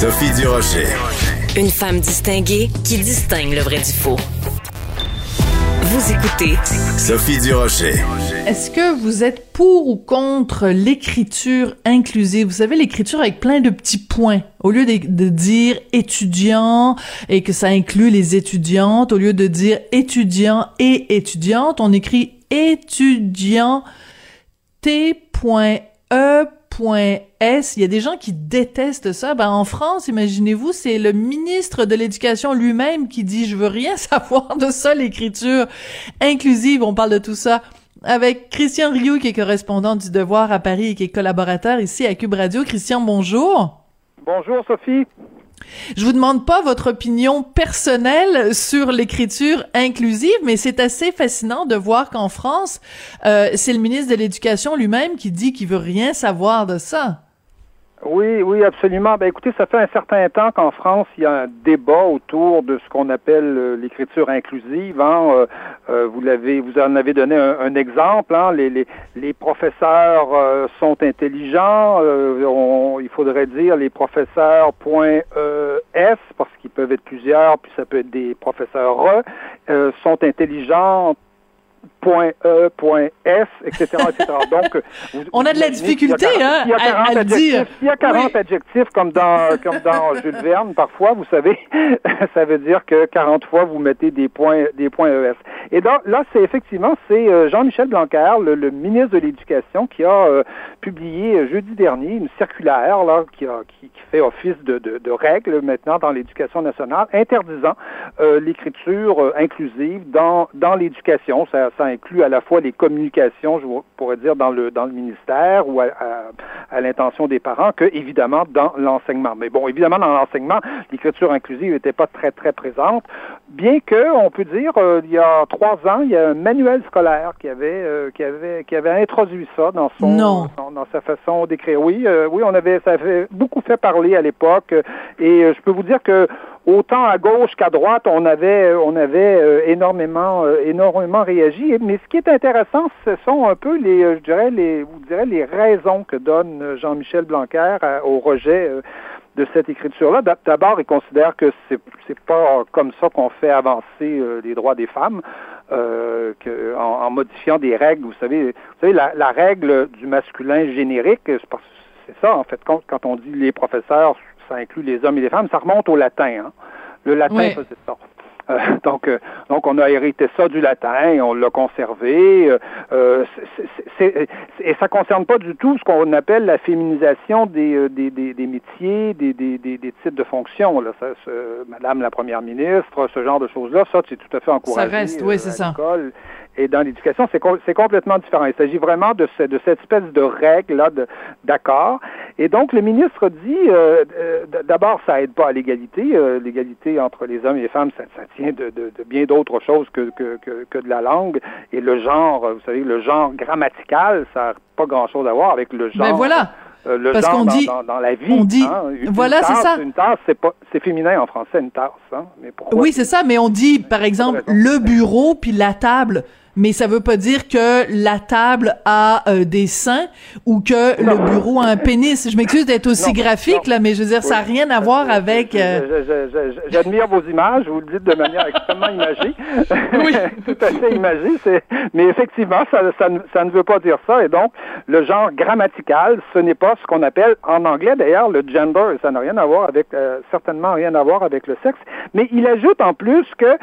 Sophie Durocher. Une femme distinguée qui distingue le vrai du faux. Vous écoutez Sophie Durocher. Est-ce que vous êtes pour ou contre l'écriture inclusive? Vous savez, l'écriture avec plein de petits points. Au lieu de, de dire étudiant et que ça inclut les étudiantes, au lieu de dire étudiant et étudiante, on écrit étudiant T.E S. Il y a des gens qui détestent ça. Ben, en France, imaginez-vous, c'est le ministre de l'Éducation lui-même qui dit « Je veux rien savoir de ça, l'écriture inclusive. » On parle de tout ça avec Christian Rioux, qui est correspondant du Devoir à Paris et qui est collaborateur ici à Cube Radio. Christian, bonjour. Bonjour, Sophie. Je vous demande pas votre opinion personnelle sur l'écriture inclusive, mais c'est assez fascinant de voir qu'en France, euh, c'est le ministre de l'Éducation lui-même qui dit qu'il veut rien savoir de ça. Oui, oui, absolument. Ben, écoutez, ça fait un certain temps qu'en France, il y a un débat autour de ce qu'on appelle euh, l'écriture inclusive. Hein. Euh, euh, vous vous en avez donné un, exemple. Hein. Les, les, les, professeurs sont intelligents. il faudrait dire les professeurs point parce qu'ils peuvent être plusieurs, puis ça peut être des professeurs sont intelligents point E, S, etc., etc. Donc, on a de la difficulté, hein, à, dire. S'il y a 40 adjectifs comme dans, comme dans Jules Verne, parfois, vous savez, ça veut dire que 40 fois, vous mettez des points, des points ES. Et donc, là, c'est effectivement, c'est euh, Jean-Michel Blanquer, le, ministre de l'Éducation, qui a euh, publié euh, jeudi dernier une circulaire, là, qui, fait office de, règle maintenant dans l'éducation nationale, interdisant l'écriture inclusive dans, dans l'éducation. Inclut à la fois les communications, je pourrais dire, dans le, dans le ministère ou à, à, l'intention des parents, que évidemment dans l'enseignement. Mais bon, évidemment, dans l'enseignement, l'écriture inclusive n'était pas très, très présente, bien que, on peut dire, euh, il y a trois ans, il y a un manuel scolaire qui avait, euh, qui avait, qui avait introduit ça dans son, dans, sa façon d'écrire. Oui, euh, oui, on avait, ça avait beaucoup fait parler à l'époque, et je peux vous dire que autant à gauche qu'à droite, on avait, on avait euh, énormément, euh, énormément réagi. Mais ce qui est intéressant, ce sont un peu les, euh, je dirais, les, vous direz, les raisons que donne Jean-Michel Blanquer au rejet de cette écriture-là. D'abord, il considère que c'est, c'est pas comme ça qu'on fait avancer les droits des femmes. que, en, modifiant des règles, vous savez, vous savez la, la règle du masculin générique, c'est ça en fait quand, quand on dit les professeurs ça inclut les hommes et les femmes, ça remonte au latin. Hein. Le latin faisait ça. Euh, donc, euh, donc, on a hérité ça du latin, on l'a conservé. Euh, et ça concerne pas du tout ce qu'on appelle la féminisation des, des, des, métiers, des, des, des, types de fonctions. Là. Ça, Madame la Première ministre, ce genre de choses-là, ça, c'est tout à fait encouragé. Ça reste, oui, c'est ça et dans l'éducation, c'est, c'est complètement différent. Il s'agit vraiment de, de cette espèce de règle-là d'accord. Et donc, le ministre dit, euh, euh, d'abord, ça aide pas à l'égalité. Euh, l'égalité entre les hommes et les femmes, ça, ça tient de, de, de, bien d'autres choses que, que, que, que, de la langue. Et le genre, vous savez, le genre grammatical, ça n'a pas grand-chose à voir avec le ben genre. Mais voilà. le Parce genre qu'on dit, dans, dans, la vie. On dit, hein. voilà, c'est ça. Une tasse, c'est pas, c'est féminin en français, une tasse. Hein. Mais oui, c'est ça. Mais on dit, par exemple, le bureau puis la table mais ça veut pas dire que la table a euh, des seins ou que le bureau a un pénis. Je m'excuse d'être aussi graphique, là, mais je veux dire, ça n'a rien à voir avec... Euh, j'admire vos images, vous le dites de manière extrêmement imagée. Oui. Tout à fait imagée, mais effectivement, ça, ça, ça, ne veut pas dire ça, et donc, le genre grammatical, ce n'est pas ce qu'on appelle, en anglais d'ailleurs, le gender, ça n'a rien à voir avec, euh, certainement rien à voir avec le sexe, mais il ajoute en plus que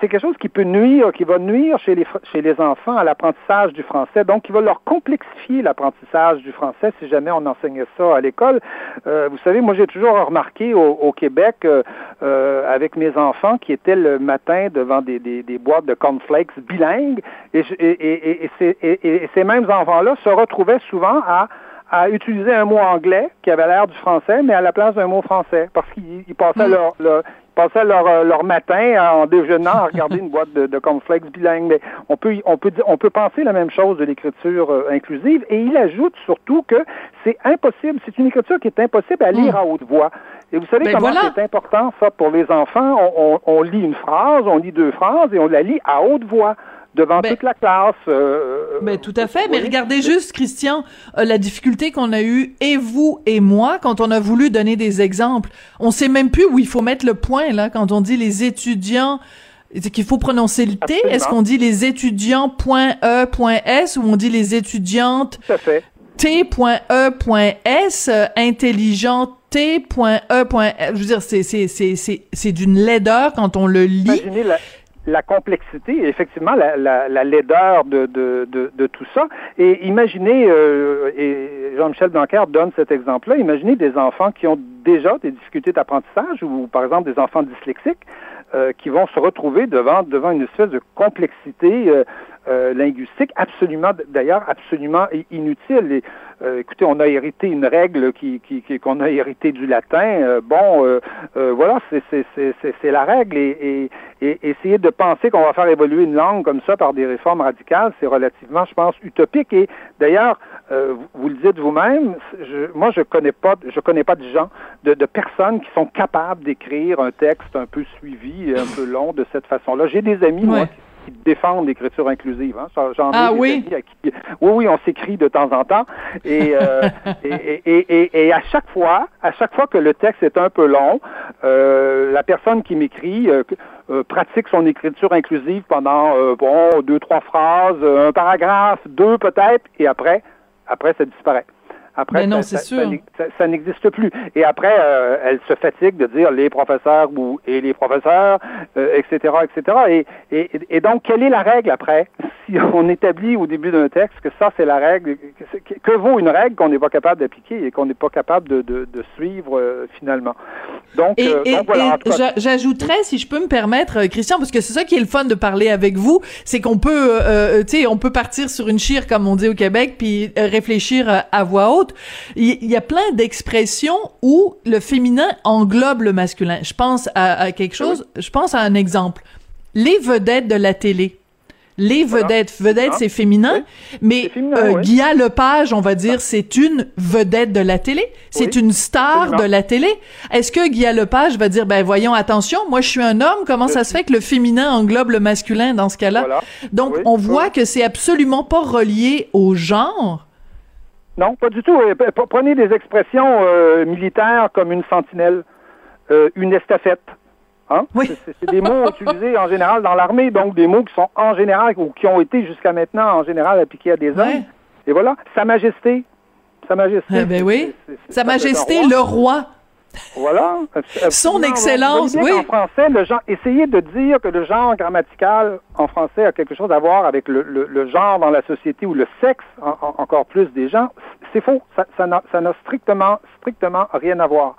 c'est quelque chose qui peut nuire, qui va nuire chez les chez les enfants à l'apprentissage du français. Donc, il va leur complexifier l'apprentissage du français si jamais on enseignait ça à l'école. Euh, vous savez, moi, j'ai toujours remarqué au, Québec, euh, euh, avec mes enfants qui étaient le matin devant des, boîtes de cornflakes bilingues, et, et, et, et ces mêmes enfants-là se retrouvaient souvent à à utiliser un mot anglais qui avait l'air du français, mais à la place d'un mot français, parce qu'ils passaient mm. leur, leur, passaient leur, leur matin en déjeunant à regarder une boîte de, de cornflakes bilingue. Mais on peut, on peut, on peut penser la même chose de l'écriture euh, inclusive. Et il ajoute surtout que c'est impossible, c'est une écriture qui est impossible à lire hmm. à haute voix. Et vous savez ben comment c'est important ça pour les enfants? On, on, on, lit une phrase, on lit deux phrases et on la lit à haute voix. Devant Ben- toute la classe. euh, Ben, tout à fait. Mais regardez juste, Christian, euh, la difficulté qu'on a eue, et vous et moi, quand on a voulu donner des exemples. On sait même plus où il faut mettre le point, là, quand on dit les étudiants, c'est qu'il faut prononcer le T? Est-ce qu'on dit les étudiants.e.s ou on dit les étudiantes Tout à fait. T.E.S, euh, intelligent T.E.S. Je veux dire, c'est, c'est, c'est, c'est, c'est d'une laideur quand on le lit. Imaginez la, la complexité effectivement la, la, la laideur de, de, de, tout ça. Et imaginez, euh, et Jean-Michel Blanquer donne cet exemple-là, imaginez des enfants qui ont déjà des difficultés d'apprentissage ou par exemple des enfants dyslexiques euh, qui vont se retrouver devant, devant une espèce de complexité euh, linguistique absolument, d'ailleurs, absolument inutile. Euh, écoutez, on a hérité une règle qui, qui, qui- qu'on a hérité du latin. Euh, bon, euh, euh, voilà, c'est, c'est, c'est, c'est, c'est la règle. Et, et, et essayer de penser qu'on va faire évoluer une langue comme ça par des réformes radicales, c'est relativement, je pense, utopique. Et d'ailleurs, euh, vous, vous le dites vous-même, je, moi, je connais pas, je connais pas de gens, de, de personnes qui sont capables d'écrire un texte un peu suivi, un peu long de cette façon-là. J'ai des amis, moi, qui qui défendent l'écriture inclusive. Hein. J'en ai Ah des oui? amis à qui- oui, oui, on s'écrit de temps en temps. Et, euh, et, et, et, à chaque fois, à chaque fois que le texte est un peu long, euh, la personne qui m'écrit euh, euh, pratique son écriture inclusive pendant euh, bon deux, trois phrases, un paragraphe, deux peut-être, et après, après ça disparaît. Après, Mais non, ça- c'est ça- ça n'ex- ça, ça n'existe plus. Et après, euh, elle se fatigue de dire les professeurs ou et les professeurs, euh, etc., etc. Et, et, et donc, quelle est la règle après? Si on établit au début d'un texte que ça, c'est la règle, que, vaut une règle qu'on n'est pas capable d'appliquer et qu'on n'est pas capable de, de, de suivre euh, finalement Donc, Et, euh, et- voilà. et cas, j'ajouterais, si je peux me permettre, euh, Christian, parce que c'est ça qui est le fun de parler avec vous, c'est qu'on peut, euh, tu sais, on peut partir sur une chire comme on dit au Québec, puis réfléchir à voix haute. Il il y, a plein d'expressions où le féminin englobe le masculin. Je pense à, à quelque chose, je pense à un exemple. Les vedettes de la télé. Les Voilà. vedettes, vedette Ah. c'est féminin, Oui. mais féminin, euh, oui. Lepage, on va dire, c'est une vedette de la télé, c'est Oui, une star absolument. de la télé. Est-ce que Guy Lepage va dire, ben voyons, attention, moi je suis un homme, comment ça se fait que le féminin englobe le masculin dans ce cas-là? Voilà. Donc, on voit que c'est absolument pas relié au genre. Non, pas du tout. Prenez des expressions euh, militaires comme une sentinelle, euh, une estafette. Hein? Oui. C'est- des mots utilisés en général dans l'armée, donc des mots qui sont en général ou qui ont été jusqu'à maintenant en général appliqués à des hommes. Ouais. Et voilà, Sa Majesté. Sa Majesté. Eh ben oui. Sa Majesté le roi. Voilà. Son. Excellence, oui. qu'en français, le genre, essayez de dire que le genre grammatical en français a quelque chose à voir avec le, le- le genre dans la société ou le sexe, en- en- encore plus des gens. C'est faux. Ça, ça n'a ça n'a strictement, strictement rien à voir.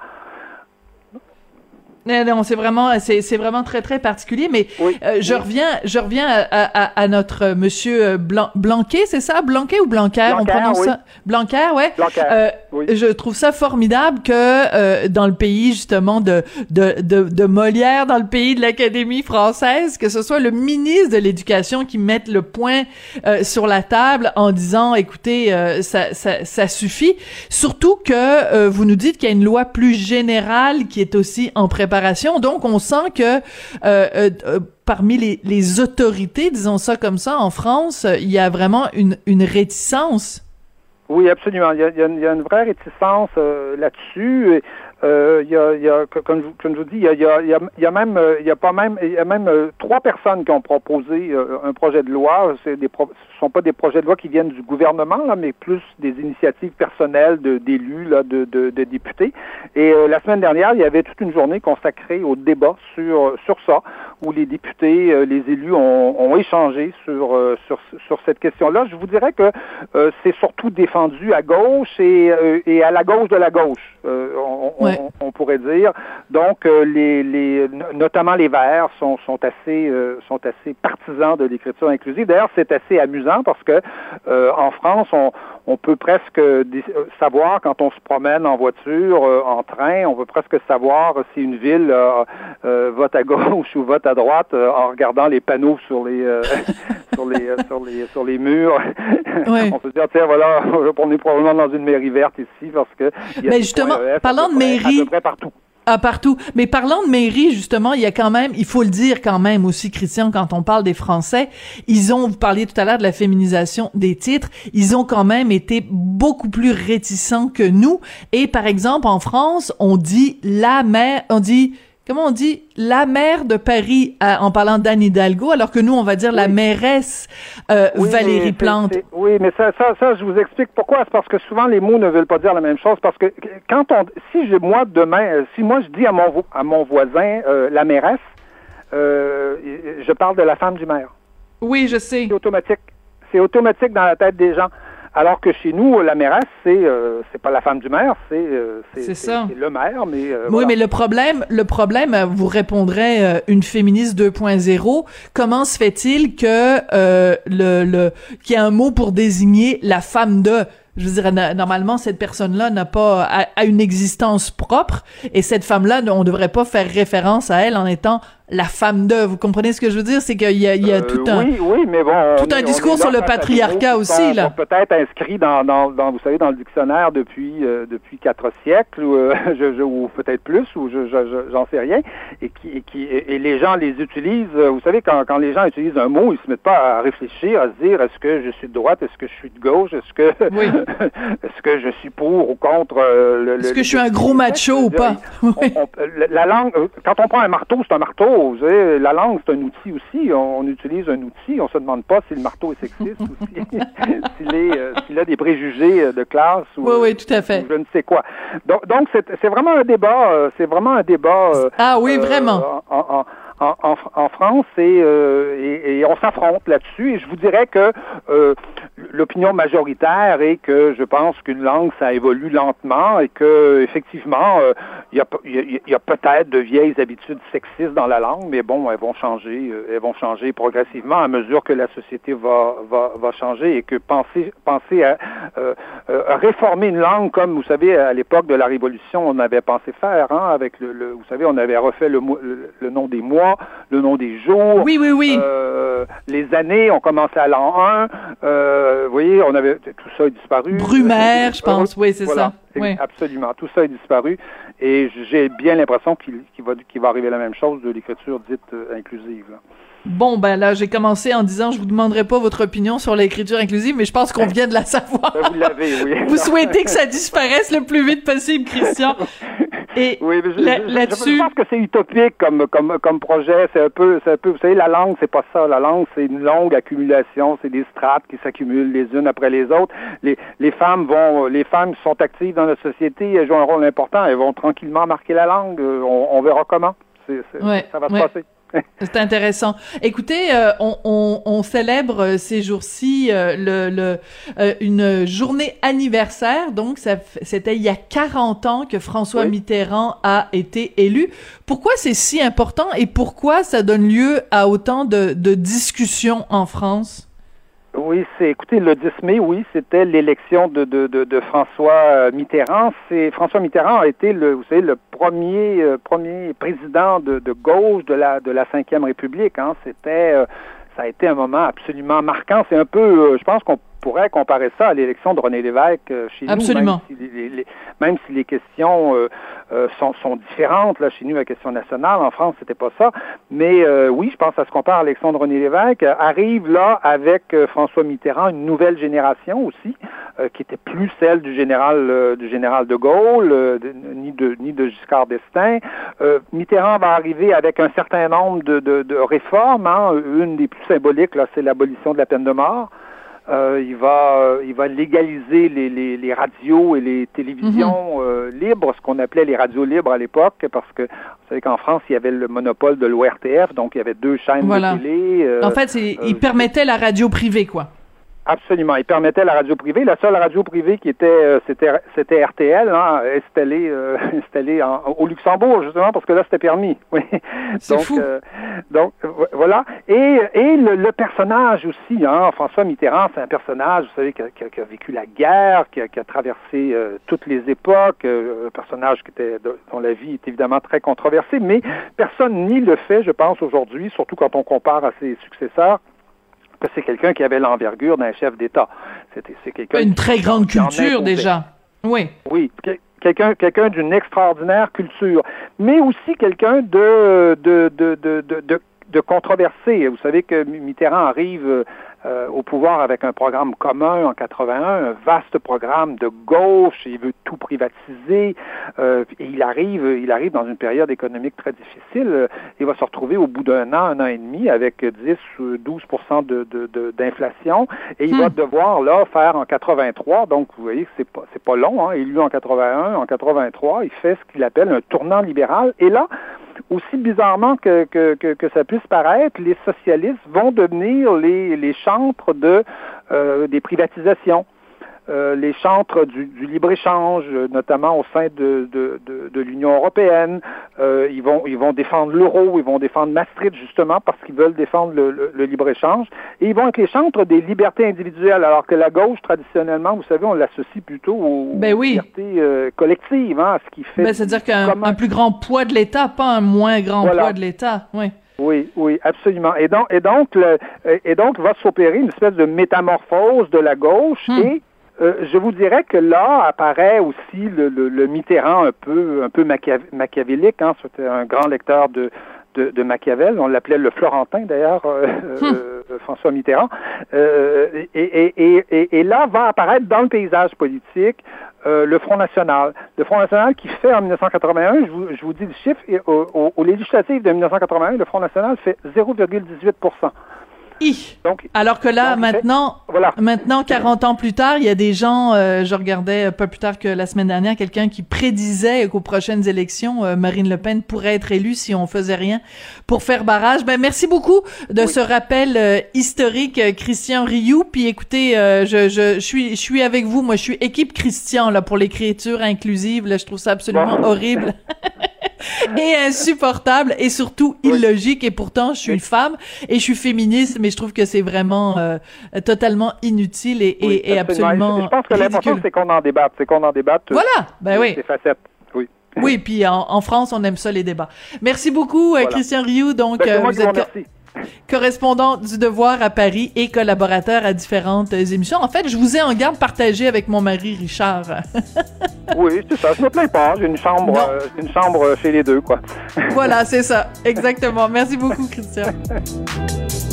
Non, c'est vraiment, c'est, c'est vraiment très très particulier. Mais Oui. euh, je Oui. reviens, je reviens à, à- à notre euh, Monsieur euh, Blan- Blanquet, c'est ça, Blanquet ou Blanquer, on Blanquer, prononce oui. ça, Blanquer, ouais. Blanquer, Euh, oui. Je trouve ça formidable que euh, dans le pays justement de, de de de Molière, dans le pays de l'Académie française, que ce soit le ministre de l'Éducation qui mette le point euh, sur la table en disant, écoutez, euh, ça, ça ça suffit. Surtout que euh, vous nous dites qu'il y a une loi plus générale qui est aussi en préparation. Donc, on sent que euh, euh, euh, parmi les, autorités, disons ça comme ça, en France, il y a vraiment une, réticence. Oui, absolument. Il y a, une, vraie réticence là-dessus. Euh, y a, y a, co- comme, je, comme je vous dis, il y a, y a, y a, même, euh, il y a pas même, il y a même euh, trois personnes qui ont proposé euh, un projet de loi. C'est des, pro- ce sont pas des projets de loi qui viennent du gouvernement là, mais plus des initiatives personnelles d'élus de, de, de députés. Et euh, la semaine dernière, il y avait toute une journée consacrée au débat sur sur ça, où les députés, euh, les élus ont, ont échangé sur euh, sur sur cette question-là. Je vous dirais que euh, c'est surtout défendu à gauche et, euh, et à la gauche de la gauche, euh, Ouais. on- on pourrait dire. Donc, euh, les, les, no- notamment les Verts sont, sont assez euh, sont assez partisans de l'écriture inclusive. D'ailleurs, c'est assez amusant parce que euh, en France, on, on peut presque savoir quand on se promène en voiture, euh, en train, on peut presque savoir si une ville euh, euh, vote à gauche ou vote à droite euh, en regardant les panneaux sur les euh, sur les sur les sur les murs. On peut se dire tiens voilà, on est probablement dans une mairie verte ici parce que il y a justement, à parlant de mairie- à peu près partout. Ah, partout. Mais parlant de mairie, justement, il y a quand même, il faut le dire quand même aussi, Christian, quand on parle des Français, ils ont, vous parliez tout à l'heure de la féminisation des titres, ils ont quand même été beaucoup plus réticents que nous. Et par exemple, en France, on dit la mère, on dit comment on dit la maire de Paris en parlant d'Anne Hidalgo, alors que nous on va dire la mairesse euh, Valérie Plante? Oui, mais ça, ça, ça, je vous explique pourquoi. C'est parce que souvent les mots ne veulent pas dire la même chose. Parce que quand on, si je, moi demain, euh, si moi je dis à mon à mon voisin euh, la mairesse, je parle de la femme du maire. Oui, je sais. C'est automatique. C'est automatique dans la tête des gens. Alors que chez nous, la mairesse, c'est euh, c'est pas la femme du maire, c'est euh, c'est le maire, mais euh, oui, mais le problème, le problème, vous répondrez une féministe 2.0. Comment se fait-il que le le qu'il y a un mot pour désigner la femme de? Je veux dire, normalement, cette personne-là n'a pas a, une existence propre, et cette femme-là, on ne devrait pas faire référence à elle en étant la femme de. Vous comprenez ce que je veux dire? C'est qu'il y a, il y a euh, tout un. Oui, oui, mais bon. Tout un discours sur le patriarcat aussi, là. Peut-être inscrit dans, dans, dans, vous savez, dans le dictionnaire depuis, euh, depuis quatre siècles, ou, euh, je, ou peut-être plus, ou je, j'en sais rien, et qui, et qui, et les gens les utilisent. Vous savez, quand, quand les gens utilisent un mot, ils se mettent pas à réfléchir, à se dire, est-ce que je suis de droite, est-ce que je suis de gauche, est-ce que, oui. est-ce que je suis pour ou contre le. Est-ce que je suis un gros macho ou pas? la langue, quand on prend un marteau, c'est un marteau vous savez, la langue, c'est un outil aussi. On, utilise un outil. On se demande pas si le marteau est sexiste ou euh, s'il a des préjugés euh, de classe ou, oui, oui, tout à fait. je ne sais quoi. Donc, donc c'est vraiment un débat. Euh, c'est vraiment un débat. ah oui, vraiment. en, en, en, France et, et, on s'affronte là-dessus. Et je vous dirais que l'opinion majoritaire est que je pense qu'une langue, ça évolue lentement et que effectivement, euh, il y a, y a peut-être de vieilles habitudes sexistes dans la langue, mais bon, elles vont changer, elles vont changer progressivement à mesure que la société va, va, va changer et que penser, penser à, réformer une langue comme, vous savez, à l'époque de la Révolution, on avait pensé faire, hein, avec le, le vous savez, on avait refait le, le nom des mois le nom des jours. Oui, oui, oui. Euh, les années, on commençait à l'an 1. Euh, vous voyez, on avait tout ça a disparu. Brumaire, je pense. Oui, c'est ça. Oui. Absolument. Tout ça est disparu. Et j'ai bien l'impression qu'il va, va arriver la même chose de l'écriture dite euh, inclusive. Bon, ben là, j'ai commencé en disant, je vous demanderai pas votre opinion sur l'écriture inclusive, mais je pense qu'on vient de la savoir. Ben, vous l'avez, oui. vous souhaitez que ça disparaisse le plus vite possible, Christian. Et oui, là-dessus, je, pense que c'est utopique comme comme comme projet. C'est un peu, c'est un peu. Vous savez, la langue, c'est pas ça. La langue, c'est une longue accumulation. C'est des strates qui s'accumulent les unes après les autres. Les les femmes vont, les femmes sont actives dans la société. Elles jouent un rôle important. Elles vont tranquillement marquer la langue. On, on verra comment. Ça va se passer. C'est intéressant. Écoutez, euh, on, on, on, célèbre euh, ces jours-ci euh, le, le une journée anniversaire. Donc, c'était il y a 40 ans que François Mitterrand a été élu. Pourquoi c'est si important et pourquoi ça donne lieu à autant de, de discussions en France? Oui, c'est écoutez, le 10 mai, oui, c'était l'élection de, de, de, François euh, Mitterrand. C'est François Mitterrand a été le, vous savez, le premier euh, premier président de, de gauche de la de la Cinquième République. Hein. C'était euh, ça a été un moment absolument marquant. C'est un peu, je pense qu'on pourrait comparer ça à l'élection de René Lévesque euh, chez nous. Absolument. Même si les, questions euh, euh, sont, sont, différentes, là, chez nous, la question nationale, en France, c'était pas ça. Mais oui, je pense que ça se compare à l'élection de René Lévesque. arrive là, avec François Mitterrand, une nouvelle génération aussi, qui était plus celle du général du général de Gaulle, ni, de, ni de Giscard d'Estaing. Mitterrand va arriver avec un certain nombre de, de, de réformes. Hein. Une des plus symboliques, là, c'est l'abolition de la peine de mort. Euh, il va euh, il va légaliser les, les, les, radios et les télévisions mhm. euh, libres, ce qu'on appelait les radios libres à l'époque, parce que vous savez qu'en France, il y avait le monopole de l'ORTF, donc il y avait deux chaînes de télé. en fait, il permettait la radio privée, quoi. Absolument. Il permettait la radio privée. La seule radio privée qui était, euh, c'était, c'était RTL, hein, installée, euh, installée au Luxembourg, justement, parce que là, c'était permis. Oui. C'est donc, fou. Euh, donc, voilà. Et, et le, personnage aussi, hein, François Mitterrand, c'est un personnage, vous savez, qui a, qui a, vécu la guerre, qui a, qui a traversé toutes les époques, un personnage qui était, dont la vie est évidemment très controversée, mais personne nie le fait, je pense, aujourd'hui, surtout quand on compare à ses successeurs, que c'est quelqu'un qui avait l'envergure d'un chef d'État. C'était c'est quelqu'un une très grande culture déjà. Oui. Oui, quelqu'un quelqu'un d'une extraordinaire culture, mais aussi quelqu'un de de, de, de, de, de controversé. Vous savez que Mitterrand arrive euh, au pouvoir avec un programme commun en 81, un vaste programme de gauche, il veut tout privatiser, euh, et il arrive, il arrive dans une période économique très difficile. Il va se retrouver au bout d'un an, un an et demi, avec 10 ou 12% d'inflation, et il va hmm. devoir là faire en 83. Donc vous voyez que c'est pas c'est pas long. Hein, élu en 81, en 83, il fait ce qu'il appelle un tournant libéral. Et là, aussi bizarrement que, que, que, ça puisse paraître, les socialistes vont devenir les, les chantres de, euh, des privatisations. Euh, les chantres du, du libre-échange, notamment au sein de, de, de, de l'Union européenne. Euh, ils, vont, ils vont défendre l'euro, ils vont défendre Maastricht, justement, parce qu'ils veulent défendre le, le, libre-échange. Et ils vont être les chantres des libertés individuelles, alors que la gauche, traditionnellement, vous savez, on l'associe plutôt aux ben oui. libertés euh, collectives, hein, à ce qui fait... Ben, C'est-à-dire qu'un plus grand poids de l'État, pas un moins grand poids de l'État, oui. Oui, oui, absolument. Et donc, et donc, le, et donc va s'opérer une espèce de métamorphose de la gauche hmm. et euh, je vous dirais que là apparaît aussi le, le, Mitterrand un peu, un peu machiavélique. Hein. C'était un grand lecteur de, de, de Machiavel. On l'appelait le Florentin d'ailleurs, euh, euh, hum. François Mitterrand. Et, et, et, et, là va apparaître dans le paysage politique le Front National. Le Front National qui fait en 1981, je vous, je vous dis le chiffre, au, au, au législatif de 1981, le Front National fait 0,18 donc, Alors que là, maintenant, voilà. maintenant, 40 ans plus tard, il y a des gens, euh, je regardais pas plus tard que la semaine dernière, quelqu'un qui prédisait qu'aux prochaines élections, euh, Marine Le Pen pourrait être élue si on faisait rien pour faire barrage. Ben, merci beaucoup de ce rappel euh, historique, Christian Rioux. Puis écoutez, je, je, je, suis, je suis avec vous. Moi, je suis équipe Christian, là, pour l'écriture inclusive. Là, je trouve ça absolument horrible. et insupportable et surtout illogique. Et pourtant je suis une femme et je suis féministe mais je trouve que c'est vraiment euh, totalement inutile et, et, absolument. je, pense que l'important c'est qu'on en débatte c'est qu'on en débatte voilà. Ben oui. ces facettes. Oui. Oui puis en, France on aime ça les débats. Merci beaucoup euh, Christian Rioux. Donc ben, euh, vous êtes correspondant du Devoir à Paris et collaborateur à différentes émissions. En fait, je vous ai en garde partagé avec mon mari Richard. oui, c'est ça. Je me plains pas. J'ai une chambre, euh, une chambre chez les deux, quoi. voilà, c'est ça. Exactement. Merci beaucoup, Christian.